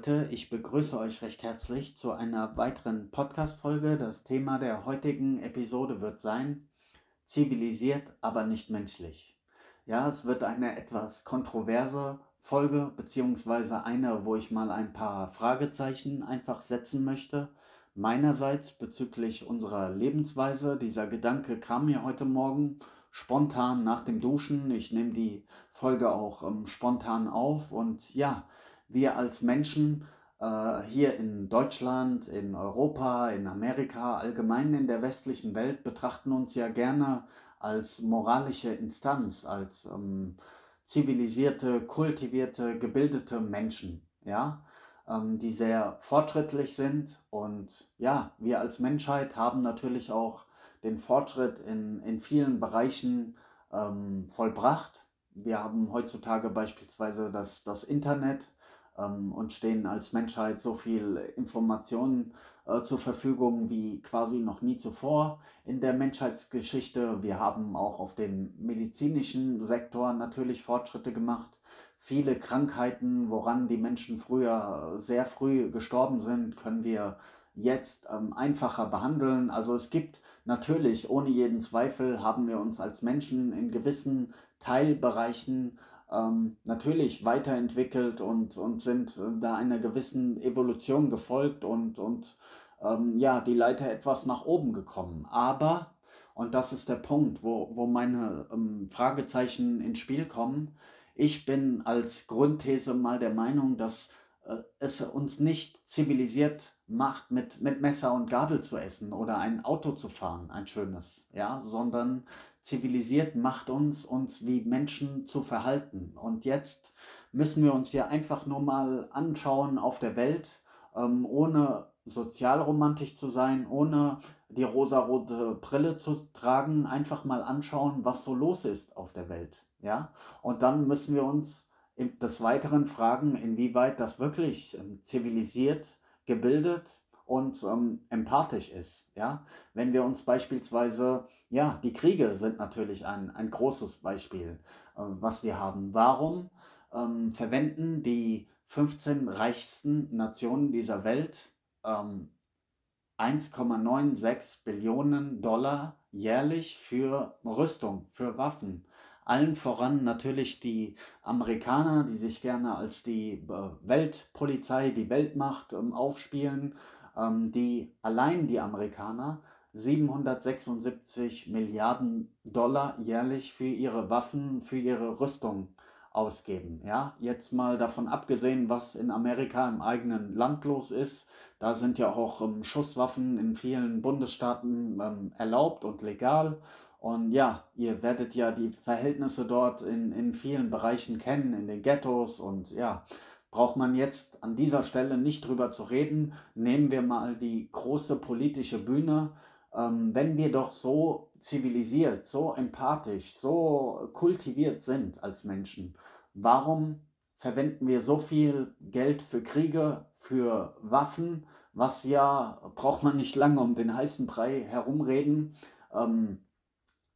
Leute, ich begrüße euch recht herzlich zu einer weiteren Podcast-Folge. Das Thema der heutigen Episode wird sein: zivilisiert, aber nicht menschlich. Ja, es wird eine etwas kontroverse Folge, beziehungsweise eine, wo ich mal ein paar Fragezeichen einfach setzen möchte. Meinerseits bezüglich unserer Lebensweise. Dieser Gedanke kam mir heute Morgen spontan nach dem Duschen. Ich nehme die Folge auch ähm, spontan auf und ja, wir als Menschen äh, hier in Deutschland, in Europa, in Amerika, allgemein in der westlichen Welt betrachten uns ja gerne als moralische Instanz, als ähm, zivilisierte, kultivierte, gebildete Menschen, ja, ähm, die sehr fortschrittlich sind. Und ja, wir als Menschheit haben natürlich auch den Fortschritt in, in vielen Bereichen ähm, vollbracht. Wir haben heutzutage beispielsweise das, das Internet, und stehen als Menschheit so viel Informationen äh, zur Verfügung wie quasi noch nie zuvor in der Menschheitsgeschichte. Wir haben auch auf dem medizinischen Sektor natürlich Fortschritte gemacht. Viele Krankheiten, woran die Menschen früher sehr früh gestorben sind, können wir jetzt ähm, einfacher behandeln. Also es gibt natürlich, ohne jeden Zweifel, haben wir uns als Menschen in gewissen Teilbereichen ähm, natürlich weiterentwickelt und, und sind äh, da einer gewissen Evolution gefolgt und, und ähm, ja, die Leiter etwas nach oben gekommen. Aber, und das ist der Punkt, wo, wo meine ähm, Fragezeichen ins Spiel kommen, ich bin als Grundthese mal der Meinung, dass äh, es uns nicht zivilisiert macht, mit, mit Messer und Gabel zu essen oder ein Auto zu fahren, ein schönes, ja, sondern zivilisiert macht uns, uns wie Menschen zu verhalten. Und jetzt müssen wir uns ja einfach nur mal anschauen auf der Welt, ähm, ohne sozialromantisch zu sein, ohne die rosarote Brille zu tragen, einfach mal anschauen, was so los ist auf der Welt. Ja? Und dann müssen wir uns des Weiteren fragen, inwieweit das wirklich ähm, zivilisiert, gebildet und ähm, empathisch ist. Ja? Wenn wir uns beispielsweise, ja, die Kriege sind natürlich ein, ein großes Beispiel, äh, was wir haben. Warum ähm, verwenden die 15 reichsten Nationen dieser Welt ähm, 1,96 Billionen Dollar jährlich für Rüstung, für Waffen? Allen voran natürlich die Amerikaner, die sich gerne als die äh, Weltpolizei, die Weltmacht ähm, aufspielen die allein die Amerikaner 776 Milliarden Dollar jährlich für ihre Waffen, für ihre Rüstung ausgeben. Ja, jetzt mal davon abgesehen, was in Amerika im eigenen Land los ist. Da sind ja auch ähm, Schusswaffen in vielen Bundesstaaten ähm, erlaubt und legal. Und ja, ihr werdet ja die Verhältnisse dort in, in vielen Bereichen kennen, in den Ghettos und ja, braucht man jetzt an dieser Stelle nicht drüber zu reden. Nehmen wir mal die große politische Bühne. Ähm, wenn wir doch so zivilisiert, so empathisch, so kultiviert sind als Menschen, warum verwenden wir so viel Geld für Kriege, für Waffen, was ja, braucht man nicht lange um den heißen Brei herumreden, ähm,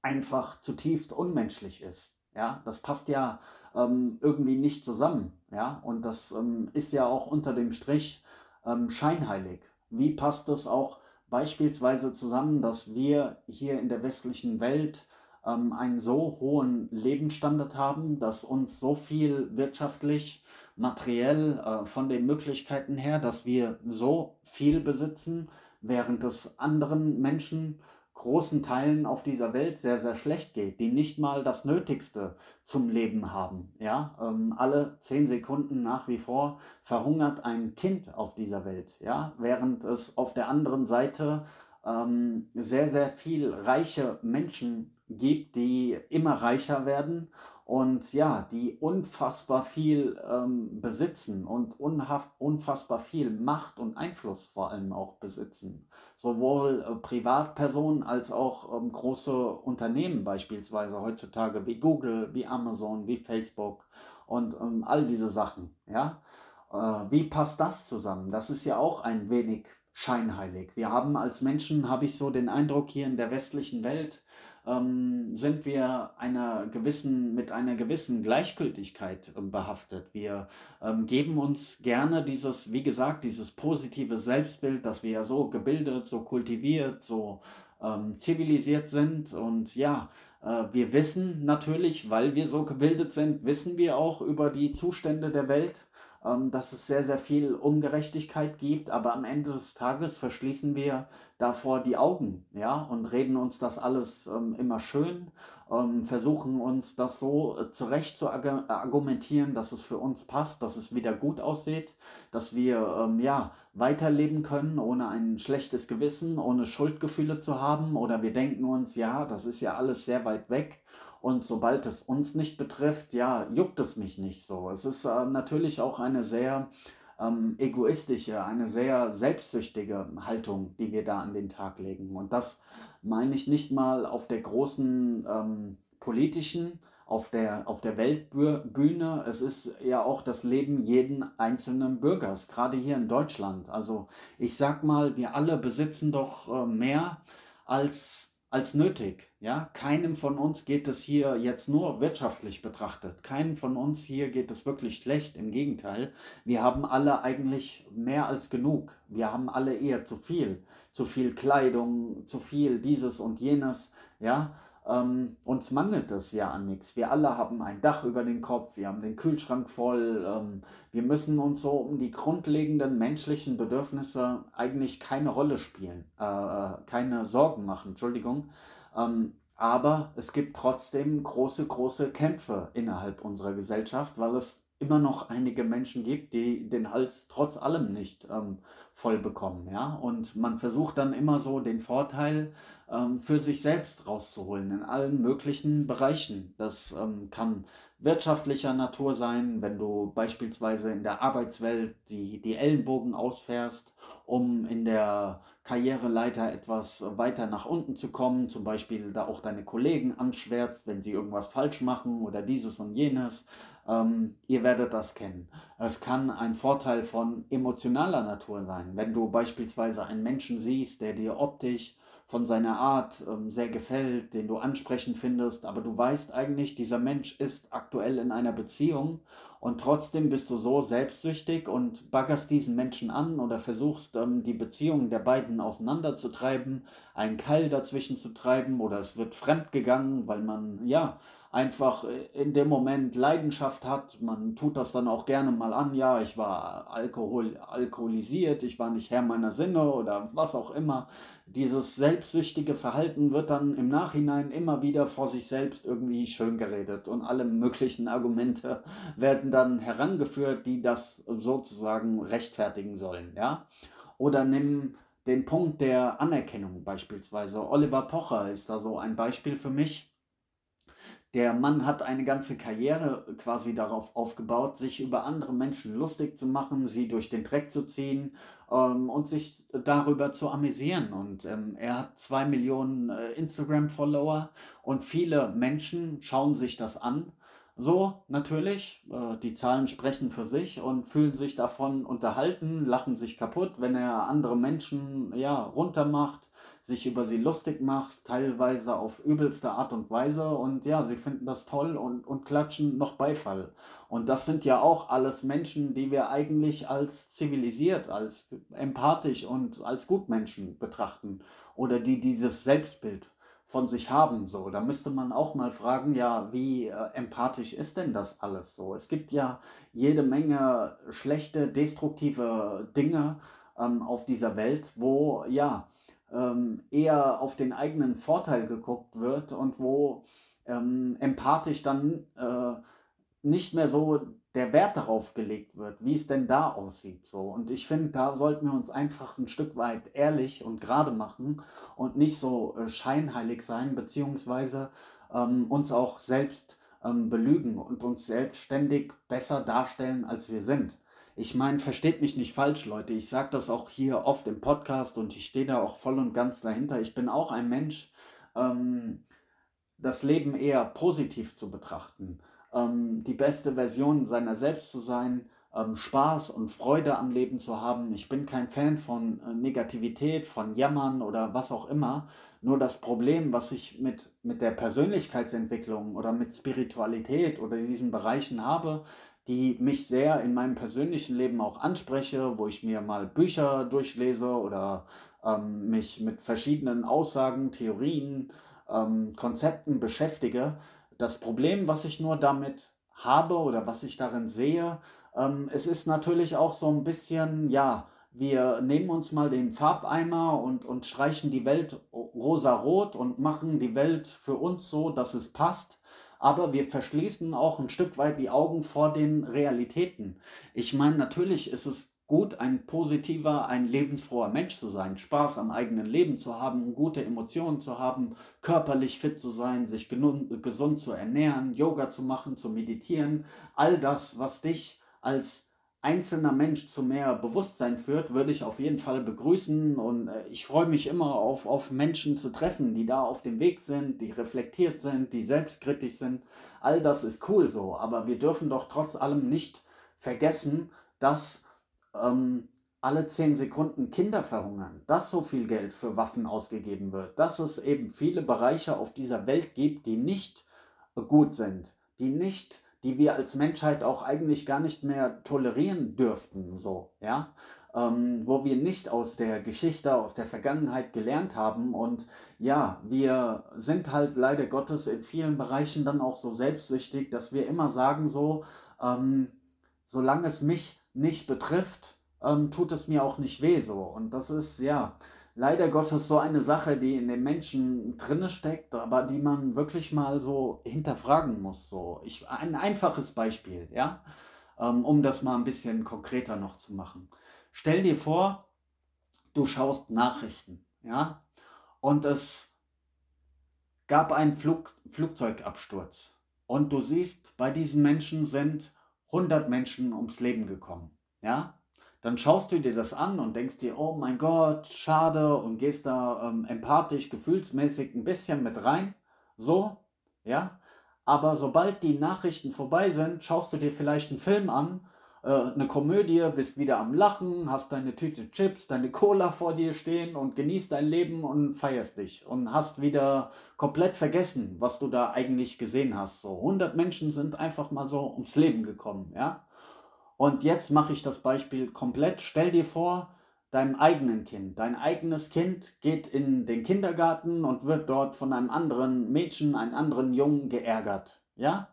einfach zutiefst unmenschlich ist. Ja, das passt ja ähm, irgendwie nicht zusammen. Ja, und das ähm, ist ja auch unter dem Strich ähm, scheinheilig. Wie passt es auch beispielsweise zusammen, dass wir hier in der westlichen Welt ähm, einen so hohen Lebensstandard haben, dass uns so viel wirtschaftlich, materiell äh, von den Möglichkeiten her, dass wir so viel besitzen, während es anderen Menschen großen Teilen auf dieser Welt sehr, sehr schlecht geht, die nicht mal das Nötigste zum Leben haben. Ja, ähm, alle zehn Sekunden nach wie vor verhungert ein Kind auf dieser Welt. Ja, während es auf der anderen Seite ähm, sehr, sehr viel reiche Menschen gibt, die immer reicher werden und ja, die unfassbar viel ähm, besitzen und unfassbar viel Macht und Einfluss vor allem auch besitzen. Sowohl äh, Privatpersonen als auch ähm, große Unternehmen beispielsweise heutzutage wie Google, wie Amazon, wie Facebook und ähm, all diese Sachen. Ja? Äh, wie passt das zusammen? Das ist ja auch ein wenig scheinheilig. Wir haben als Menschen, habe ich so den Eindruck, hier in der westlichen Welt ähm, sind wir einer gewissen, mit einer gewissen Gleichgültigkeit ähm, behaftet. Wir ähm, geben uns gerne dieses, wie gesagt, dieses positive Selbstbild, dass wir ja so gebildet, so kultiviert, so ähm, zivilisiert sind. Und ja, äh, wir wissen natürlich, weil wir so gebildet sind, wissen wir auch über die Zustände der Welt ähm, dass es sehr, sehr viel Ungerechtigkeit gibt, aber am Ende des Tages verschließen wir davor die Augen, ja, und reden uns das alles ähm, immer schön, ähm, versuchen uns das so äh, zurecht zu argumentieren, dass es für uns passt, dass es wieder gut aussieht, dass wir ähm, ja weiterleben können, ohne ein schlechtes Gewissen, ohne Schuldgefühle zu haben, oder wir denken uns, ja, das ist ja alles sehr weit weg und sobald es uns nicht betrifft, ja, juckt es mich nicht so. Es ist äh, natürlich auch eine sehr ähm, egoistische, eine sehr selbstsüchtige Haltung, die wir da an den Tag legen. Und das meine ich nicht mal auf der großen ähm, politischen, auf der, auf der Weltbühne. Es ist ja auch das Leben jeden einzelnen Bürgers, gerade hier in Deutschland. Also ich sag mal, wir alle besitzen doch äh, mehr als als nötig. Ja, keinem von uns geht es hier jetzt nur wirtschaftlich betrachtet. Keinem von uns hier geht es wirklich schlecht. Im Gegenteil, wir haben alle eigentlich mehr als genug. Wir haben alle eher zu viel. Zu viel Kleidung, zu viel dieses und jenes. Ja, ähm, uns mangelt es ja an nichts. Wir alle haben ein Dach über den Kopf, wir haben den Kühlschrank voll. Ähm, wir müssen uns so um die grundlegenden menschlichen Bedürfnisse eigentlich keine Rolle spielen, äh, äh, keine Sorgen machen, Entschuldigung. Ähm, aber es gibt trotzdem große, große Kämpfe innerhalb unserer Gesellschaft, weil es immer noch einige Menschen gibt, die den Hals trotz allem nicht ähm, voll bekommen. Ja? Und man versucht dann immer so den Vorteil ähm, für sich selbst rauszuholen in allen möglichen Bereichen. Das ähm, kann wirtschaftlicher Natur sein, wenn du beispielsweise in der Arbeitswelt die, die Ellenbogen ausfährst, um in der Karriereleiter etwas weiter nach unten zu kommen, zum Beispiel da auch deine Kollegen anschwärzt, wenn sie irgendwas falsch machen oder dieses und jenes. Ähm, ihr werdet das kennen. Es kann ein Vorteil von emotionaler Natur sein, wenn du beispielsweise einen Menschen siehst, der dir optisch von seiner Art ähm, sehr gefällt, den du ansprechend findest, aber du weißt eigentlich, dieser Mensch ist aktuell in einer Beziehung und trotzdem bist du so selbstsüchtig und baggerst diesen Menschen an oder versuchst ähm, die Beziehung der beiden auseinanderzutreiben, einen Keil dazwischen zu treiben oder es wird fremd gegangen, weil man ja einfach äh, in dem Moment Leidenschaft hat. Man tut das dann auch gerne mal an. Ja, ich war Alkohol, alkoholisiert, ich war nicht Herr meiner Sinne oder was auch immer. Dieses selbstsüchtige Verhalten wird dann im Nachhinein immer wieder vor sich selbst irgendwie schön geredet und alle möglichen Argumente werden dann herangeführt, die das sozusagen rechtfertigen sollen. Ja? Oder nimm den Punkt der Anerkennung beispielsweise. Oliver Pocher ist da so ein Beispiel für mich der Mann hat eine ganze Karriere quasi darauf aufgebaut, sich über andere Menschen lustig zu machen, sie durch den Dreck zu ziehen ähm, und sich darüber zu amüsieren. Und ähm, er hat zwei Millionen äh, Instagram-Follower und viele Menschen schauen sich das an. So, natürlich, äh, die Zahlen sprechen für sich und fühlen sich davon unterhalten, lachen sich kaputt, wenn er andere Menschen ja runtermacht sich über sie lustig machst, teilweise auf übelste Art und Weise und ja, sie finden das toll und, und klatschen noch Beifall. Und das sind ja auch alles Menschen, die wir eigentlich als zivilisiert, als empathisch und als Gutmenschen betrachten oder die dieses Selbstbild von sich haben. So, da müsste man auch mal fragen, ja, wie äh, empathisch ist denn das alles so? Es gibt ja jede Menge schlechte, destruktive Dinge ähm, auf dieser Welt, wo ja eher auf den eigenen Vorteil geguckt wird und wo ähm, empathisch dann äh, nicht mehr so der Wert darauf gelegt wird, wie es denn da aussieht. So. Und ich finde, da sollten wir uns einfach ein Stück weit ehrlich und gerade machen und nicht so äh, scheinheilig sein, beziehungsweise ähm, uns auch selbst ähm, belügen und uns selbstständig besser darstellen, als wir sind. Ich meine, versteht mich nicht falsch, Leute. Ich sage das auch hier oft im Podcast und ich stehe da auch voll und ganz dahinter. Ich bin auch ein Mensch, ähm, das Leben eher positiv zu betrachten, ähm, die beste Version seiner selbst zu sein, ähm, Spaß und Freude am Leben zu haben. Ich bin kein Fan von äh, Negativität, von Jammern oder was auch immer. Nur das Problem, was ich mit, mit der Persönlichkeitsentwicklung oder mit Spiritualität oder diesen Bereichen habe, die mich sehr in meinem persönlichen Leben auch anspreche, wo ich mir mal Bücher durchlese oder ähm, mich mit verschiedenen Aussagen, Theorien, ähm, Konzepten beschäftige. Das Problem, was ich nur damit habe oder was ich darin sehe, ähm, es ist natürlich auch so ein bisschen, ja, wir nehmen uns mal den Farbeimer und, und streichen die Welt rosa-rot und machen die Welt für uns so, dass es passt. Aber wir verschließen auch ein Stück weit die Augen vor den Realitäten. Ich meine, natürlich ist es gut, ein positiver, ein lebensfroher Mensch zu sein, Spaß am eigenen Leben zu haben, gute Emotionen zu haben, körperlich fit zu sein, sich gesund zu ernähren, Yoga zu machen, zu meditieren. All das, was dich als einzelner Mensch zu mehr Bewusstsein führt, würde ich auf jeden Fall begrüßen. Und äh, ich freue mich immer auf, auf Menschen zu treffen, die da auf dem Weg sind, die reflektiert sind, die selbstkritisch sind. All das ist cool so. Aber wir dürfen doch trotz allem nicht vergessen, dass ähm, alle zehn Sekunden Kinder verhungern, dass so viel Geld für Waffen ausgegeben wird, dass es eben viele Bereiche auf dieser Welt gibt, die nicht gut sind, die nicht die wir als Menschheit auch eigentlich gar nicht mehr tolerieren dürften, so, ja, ähm, wo wir nicht aus der Geschichte, aus der Vergangenheit gelernt haben und ja, wir sind halt leider Gottes in vielen Bereichen dann auch so selbstsüchtig, dass wir immer sagen so, ähm, solange es mich nicht betrifft, ähm, tut es mir auch nicht weh, so, und das ist, ja, leider Gottes so eine Sache, die in den Menschen drinne steckt, aber die man wirklich mal so hinterfragen muss. So, ich, ein einfaches Beispiel, ja, ähm, um das mal ein bisschen konkreter noch zu machen. Stell dir vor, du schaust Nachrichten, ja, und es gab einen Flug, Flugzeugabsturz und du siehst, bei diesen Menschen sind 100 Menschen ums Leben gekommen, ja, dann schaust du dir das an und denkst dir, oh mein Gott, schade und gehst da ähm, empathisch, gefühlsmäßig ein bisschen mit rein. So, ja. Aber sobald die Nachrichten vorbei sind, schaust du dir vielleicht einen Film an, äh, eine Komödie, bist wieder am Lachen, hast deine Tüte Chips, deine Cola vor dir stehen und genießt dein Leben und feierst dich und hast wieder komplett vergessen, was du da eigentlich gesehen hast. So 100 Menschen sind einfach mal so ums Leben gekommen, ja. Und jetzt mache ich das Beispiel komplett. Stell dir vor, deinem eigenen Kind. Dein eigenes Kind geht in den Kindergarten und wird dort von einem anderen Mädchen, einem anderen Jungen geärgert. Ja?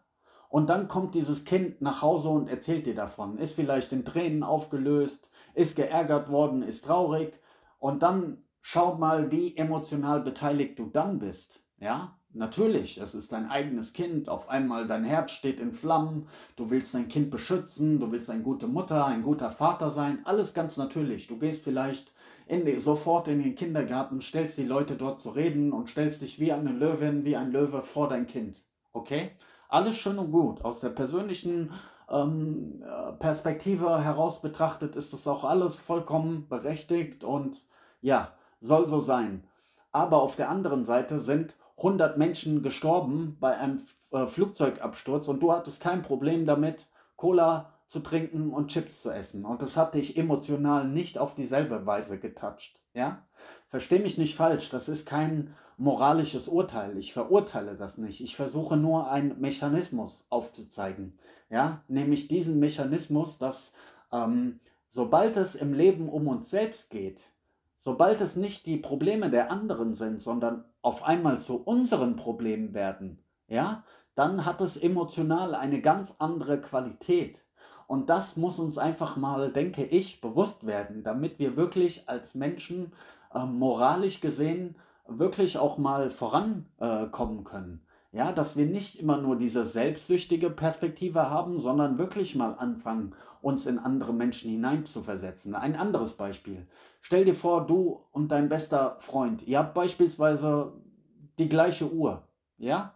Und dann kommt dieses Kind nach Hause und erzählt dir davon. Ist vielleicht in Tränen aufgelöst, ist geärgert worden, ist traurig. Und dann schau mal, wie emotional beteiligt du dann bist. Ja? Natürlich, es ist dein eigenes Kind, auf einmal dein Herz steht in Flammen, du willst dein Kind beschützen, du willst eine gute Mutter, ein guter Vater sein, alles ganz natürlich. Du gehst vielleicht in die, sofort in den Kindergarten, stellst die Leute dort zu reden und stellst dich wie eine Löwin, wie ein Löwe vor dein Kind. Okay? Alles schön und gut. Aus der persönlichen ähm, äh, Perspektive heraus betrachtet ist das auch alles vollkommen berechtigt und ja, soll so sein. Aber auf der anderen Seite sind 100 Menschen gestorben bei einem äh, Flugzeugabsturz und du hattest kein Problem damit, Cola zu trinken und Chips zu essen. Und das hat dich emotional nicht auf dieselbe Weise getoucht. Ja? Versteh mich nicht falsch, das ist kein moralisches Urteil. Ich verurteile das nicht. Ich versuche nur einen Mechanismus aufzuzeigen. Ja? Nämlich diesen Mechanismus, dass ähm, sobald es im Leben um uns selbst geht, sobald es nicht die Probleme der anderen sind, sondern auf einmal zu unseren Problemen werden, ja, dann hat es emotional eine ganz andere Qualität. Und das muss uns einfach mal, denke ich, bewusst werden, damit wir wirklich als Menschen äh, moralisch gesehen wirklich auch mal vorankommen können. Ja, dass wir nicht immer nur diese selbstsüchtige Perspektive haben, sondern wirklich mal anfangen, uns in andere Menschen hineinzuversetzen. Ein anderes Beispiel. Stell dir vor, du und dein bester Freund, ihr habt beispielsweise die gleiche Uhr, ja?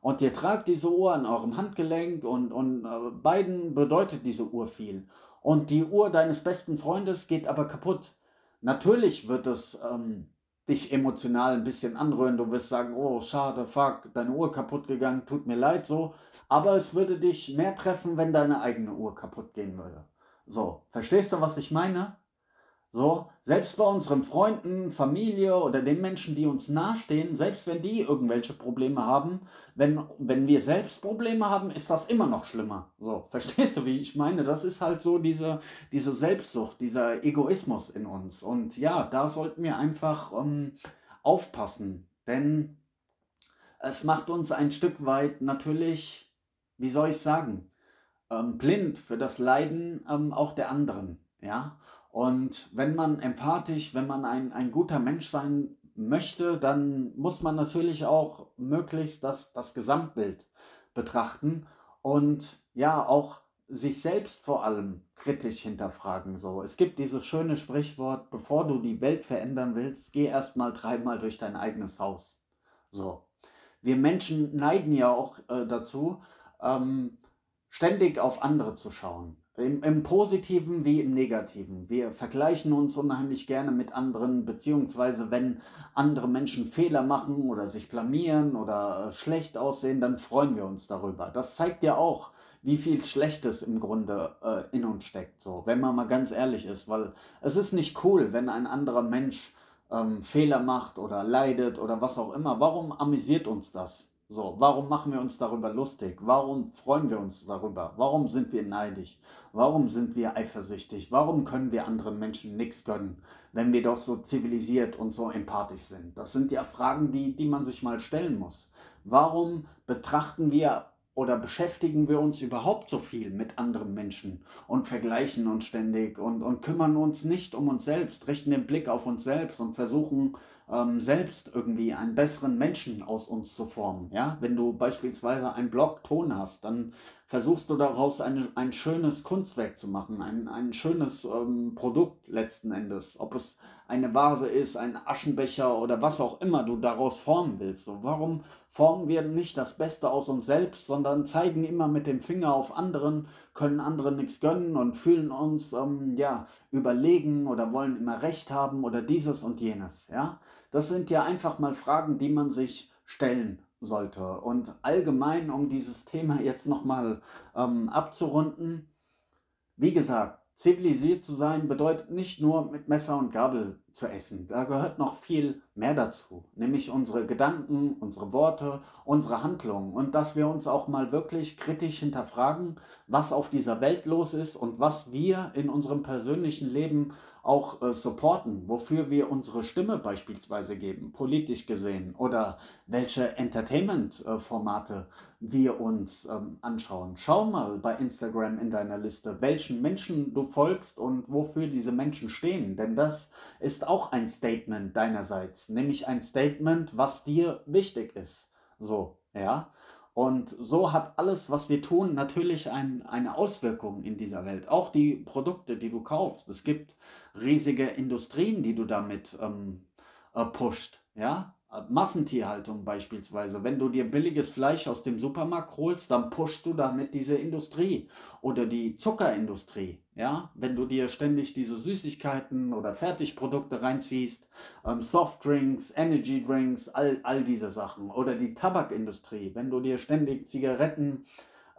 Und ihr tragt diese Uhr an eurem Handgelenk und, und äh, beiden bedeutet diese Uhr viel. Und die Uhr deines besten Freundes geht aber kaputt. Natürlich wird es ähm, dich emotional ein bisschen anrühren. Du wirst sagen, oh, schade, fuck, deine Uhr kaputt gegangen, tut mir leid so. Aber es würde dich mehr treffen, wenn deine eigene Uhr kaputt gehen würde. So, verstehst du, was ich meine? So, selbst bei unseren Freunden, Familie oder den Menschen, die uns nahestehen, selbst wenn die irgendwelche Probleme haben, wenn, wenn wir selbst Probleme haben, ist das immer noch schlimmer. So, verstehst du, wie ich meine? Das ist halt so diese, diese Selbstsucht, dieser Egoismus in uns. Und ja, da sollten wir einfach ähm, aufpassen, denn es macht uns ein Stück weit natürlich, wie soll ich sagen, ähm, blind für das Leiden ähm, auch der anderen. Ja, und wenn man empathisch, wenn man ein, ein guter Mensch sein möchte, dann muss man natürlich auch möglichst das, das Gesamtbild betrachten und ja, auch sich selbst vor allem kritisch hinterfragen. So, es gibt dieses schöne Sprichwort, bevor du die Welt verändern willst, geh erstmal dreimal durch dein eigenes Haus. So. Wir Menschen neigen ja auch äh, dazu, ähm, ständig auf andere zu schauen. Im, Im, Positiven wie im Negativen. Wir vergleichen uns unheimlich gerne mit anderen, beziehungsweise wenn andere Menschen Fehler machen oder sich blamieren oder äh, schlecht aussehen, dann freuen wir uns darüber. Das zeigt ja auch, wie viel Schlechtes im Grunde äh, in uns steckt, so, wenn man mal ganz ehrlich ist, weil es ist nicht cool, wenn ein anderer Mensch ähm, Fehler macht oder leidet oder was auch immer. Warum amüsiert uns das? So, warum machen wir uns darüber lustig? Warum freuen wir uns darüber? Warum sind wir neidisch? Warum sind wir eifersüchtig? Warum können wir anderen Menschen nichts gönnen, wenn wir doch so zivilisiert und so empathisch sind? Das sind ja Fragen, die, die man sich mal stellen muss. Warum betrachten wir oder beschäftigen wir uns überhaupt so viel mit anderen Menschen und vergleichen uns ständig und, und kümmern uns nicht um uns selbst, richten den Blick auf uns selbst und versuchen ähm, selbst irgendwie einen besseren Menschen aus uns zu formen. Ja? Wenn du beispielsweise einen Block Ton hast, dann versuchst du daraus eine, ein schönes Kunstwerk zu machen, ein, ein schönes ähm, Produkt letzten Endes. Ob es eine Vase ist, ein Aschenbecher oder was auch immer du daraus formen willst. So, warum formen wir nicht das Beste aus uns selbst, sondern zeigen immer mit dem Finger auf anderen, können anderen nichts gönnen und fühlen uns ähm, ja überlegen oder wollen immer Recht haben oder dieses und jenes. Ja, das sind ja einfach mal Fragen, die man sich stellen sollte. Und allgemein, um dieses Thema jetzt nochmal ähm, abzurunden, wie gesagt, zivilisiert zu sein bedeutet nicht nur mit Messer und Gabel zu essen. Da gehört noch viel mehr dazu, nämlich unsere Gedanken, unsere Worte, unsere Handlungen und dass wir uns auch mal wirklich kritisch hinterfragen, was auf dieser Welt los ist und was wir in unserem persönlichen Leben auch äh, supporten, wofür wir unsere Stimme beispielsweise geben, politisch gesehen, oder welche Entertainment-Formate wir uns ähm, anschauen. Schau mal bei Instagram in deiner Liste, welchen Menschen du folgst und wofür diese Menschen stehen, denn das ist auch ein Statement deinerseits, nämlich ein Statement, was dir wichtig ist. So, ja. Und so hat alles, was wir tun, natürlich ein, eine Auswirkung in dieser Welt. Auch die Produkte, die du kaufst. Es gibt riesige Industrien, die du damit ähm, äh, pusht. Ja? Massentierhaltung beispielsweise. Wenn du dir billiges Fleisch aus dem Supermarkt holst, dann pushst du damit diese Industrie oder die Zuckerindustrie. Ja, wenn du dir ständig diese Süßigkeiten oder Fertigprodukte reinziehst, ähm, Softdrinks, Energydrinks, all, all diese Sachen oder die Tabakindustrie, wenn du dir ständig Zigaretten,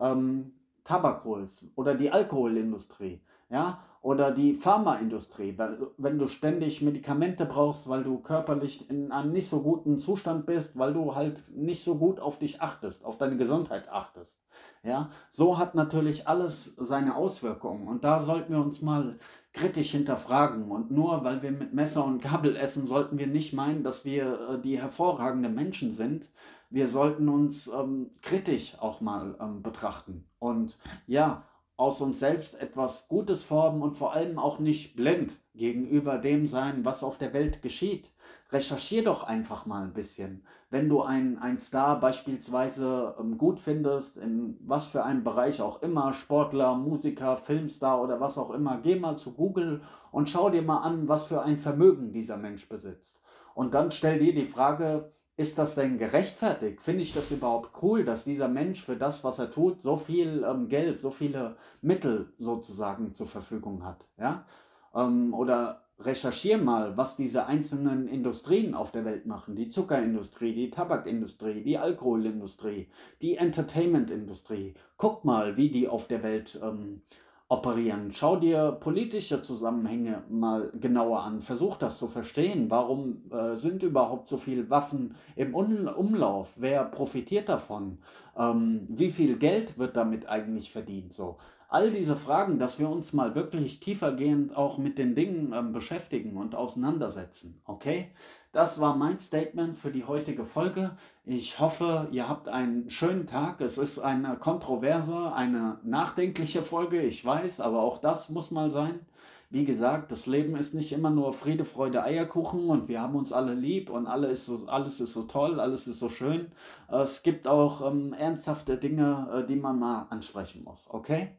ähm, Tabak holst oder die Alkoholindustrie, ja, oder die Pharmaindustrie, wenn du ständig Medikamente brauchst, weil du körperlich in einem nicht so guten Zustand bist, weil du halt nicht so gut auf dich achtest, auf deine Gesundheit achtest. Ja, so hat natürlich alles seine Auswirkungen. Und da sollten wir uns mal kritisch hinterfragen. Und nur weil wir mit Messer und Gabel essen, sollten wir nicht meinen, dass wir äh, die hervorragende Menschen sind. Wir sollten uns ähm, kritisch auch mal ähm, betrachten. Und ja, aus uns selbst etwas Gutes formen und vor allem auch nicht blind gegenüber dem sein, was auf der Welt geschieht. Recherchier doch einfach mal ein bisschen. Wenn du einen, Star beispielsweise ähm, gut findest, in was für einem Bereich auch immer, Sportler, Musiker, Filmstar oder was auch immer, geh mal zu Google und schau dir mal an, was für ein Vermögen dieser Mensch besitzt. Und dann stell dir die Frage, ist das denn gerechtfertigt? Finde ich das überhaupt cool, dass dieser Mensch für das, was er tut, so viel ähm, Geld, so viele Mittel sozusagen zur Verfügung hat? Ja? Ähm, oder recherchiere mal, was diese einzelnen Industrien auf der Welt machen. Die Zuckerindustrie, die Tabakindustrie, die Alkoholindustrie, die Entertainmentindustrie. Guck mal, wie die auf der Welt ähm, operieren. Schau dir politische Zusammenhänge mal genauer an. Versuch das zu verstehen. Warum äh, sind überhaupt so viele Waffen im Un Umlauf? Wer profitiert davon? Ähm, wie viel Geld wird damit eigentlich verdient? So. All diese Fragen, dass wir uns mal wirklich tiefergehend auch mit den Dingen ähm, beschäftigen und auseinandersetzen. Okay? Das war mein Statement für die heutige Folge. Ich hoffe, ihr habt einen schönen Tag. Es ist eine kontroverse, eine nachdenkliche Folge, ich weiß, aber auch das muss mal sein. Wie gesagt, das Leben ist nicht immer nur Friede, Freude, Eierkuchen und wir haben uns alle lieb und alle ist so, alles ist so toll, alles ist so schön. Es gibt auch ähm, ernsthafte Dinge, äh, die man mal ansprechen muss, okay?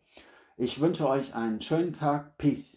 Ich wünsche euch einen schönen Tag. Peace.